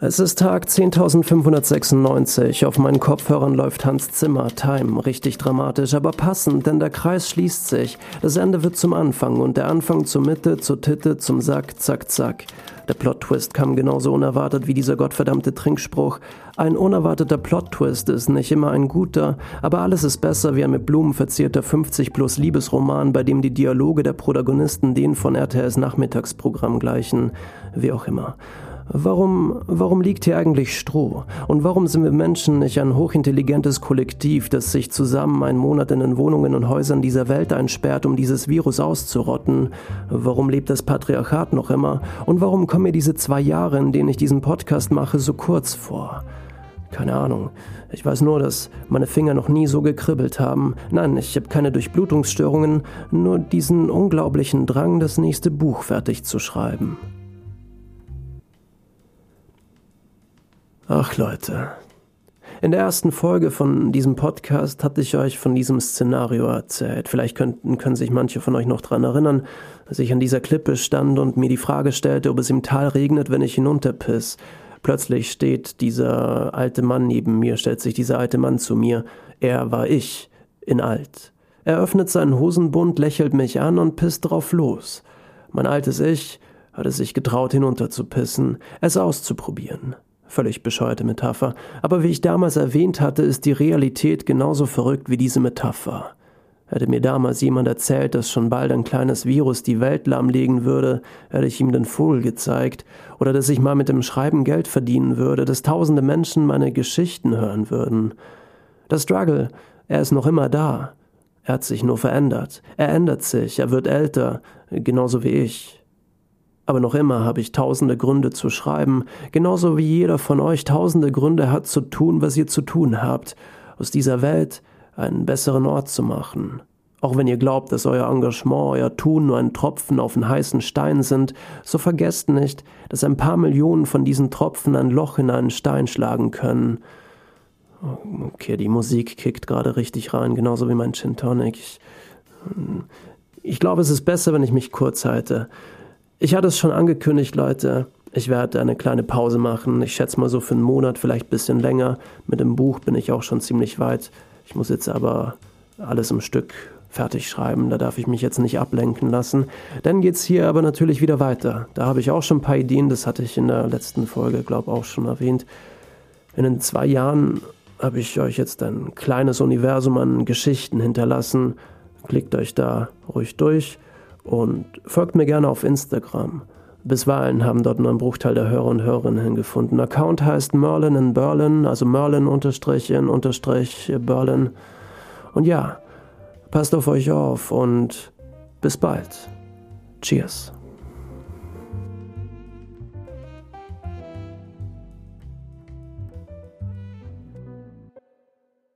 Es ist Tag 10.596. Auf meinen Kopfhörern läuft Hans Zimmer, Time. Richtig dramatisch, aber passend, denn der Kreis schließt sich. Das Ende wird zum Anfang und der Anfang zur Mitte, zur Titte, zum Sack, zack, zack. Der Plot-Twist kam genauso unerwartet wie dieser gottverdammte Trinkspruch. Ein unerwarteter Plot-Twist ist nicht immer ein guter, aber alles ist besser wie ein mit Blumen verzierter 50-plus Liebesroman, bei dem die Dialoge der Protagonisten den von RTLs Nachmittagsprogramm gleichen. Wie auch immer. Warum, warum liegt hier eigentlich Stroh? Und warum sind wir Menschen nicht ein hochintelligentes Kollektiv, das sich zusammen einen Monat in den Wohnungen und Häusern dieser Welt einsperrt, um dieses Virus auszurotten? Warum lebt das Patriarchat noch immer? Und warum kommen mir diese zwei Jahre, in denen ich diesen Podcast mache, so kurz vor? Keine Ahnung. Ich weiß nur, dass meine Finger noch nie so gekribbelt haben. Nein, ich habe keine Durchblutungsstörungen, nur diesen unglaublichen Drang, das nächste Buch fertig zu schreiben. Ach Leute, in der ersten Folge von diesem Podcast hatte ich euch von diesem Szenario erzählt. Vielleicht könnten, können sich manche von euch noch daran erinnern, dass ich an dieser Klippe stand und mir die Frage stellte, ob es im Tal regnet, wenn ich hinunterpiss. Plötzlich steht dieser alte Mann neben mir, stellt sich dieser alte Mann zu mir. Er war ich, in alt. Er öffnet seinen Hosenbund, lächelt mich an und pisst drauf los. Mein altes Ich hat es sich getraut, hinunterzupissen, es auszuprobieren. Völlig bescheuerte Metapher. Aber wie ich damals erwähnt hatte, ist die Realität genauso verrückt wie diese Metapher. Hätte mir damals jemand erzählt, dass schon bald ein kleines Virus die Welt lahmlegen würde, hätte ich ihm den Vogel gezeigt, oder dass ich mal mit dem Schreiben Geld verdienen würde, dass tausende Menschen meine Geschichten hören würden. Der Struggle, er ist noch immer da. Er hat sich nur verändert. Er ändert sich, er wird älter, genauso wie ich. Aber noch immer habe ich tausende Gründe zu schreiben, genauso wie jeder von euch tausende Gründe hat zu tun, was ihr zu tun habt, aus dieser Welt einen besseren Ort zu machen. Auch wenn ihr glaubt, dass euer Engagement, euer Tun nur ein Tropfen auf einen heißen Stein sind, so vergesst nicht, dass ein paar Millionen von diesen Tropfen ein Loch in einen Stein schlagen können. Okay, die Musik kickt gerade richtig rein, genauso wie mein Gin Tonic. Ich, ich glaube, es ist besser, wenn ich mich kurz halte. Ich hatte es schon angekündigt, Leute. Ich werde eine kleine Pause machen. Ich schätze mal so für einen Monat, vielleicht ein bisschen länger. Mit dem Buch bin ich auch schon ziemlich weit. Ich muss jetzt aber alles im Stück fertig schreiben. Da darf ich mich jetzt nicht ablenken lassen. Dann geht's hier aber natürlich wieder weiter. Da habe ich auch schon ein paar Ideen. Das hatte ich in der letzten Folge, glaube auch schon erwähnt. In den zwei Jahren habe ich euch jetzt ein kleines Universum an Geschichten hinterlassen. Klickt euch da ruhig durch und folgt mir gerne auf Instagram. Bisweilen haben dort nur ein Bruchteil der Hörer und Hörerinnen hingefunden. Account heißt Merlin in Berlin, also Merlin unterstrich in unterstrich Berlin. Und ja, passt auf euch auf und bis bald. Cheers.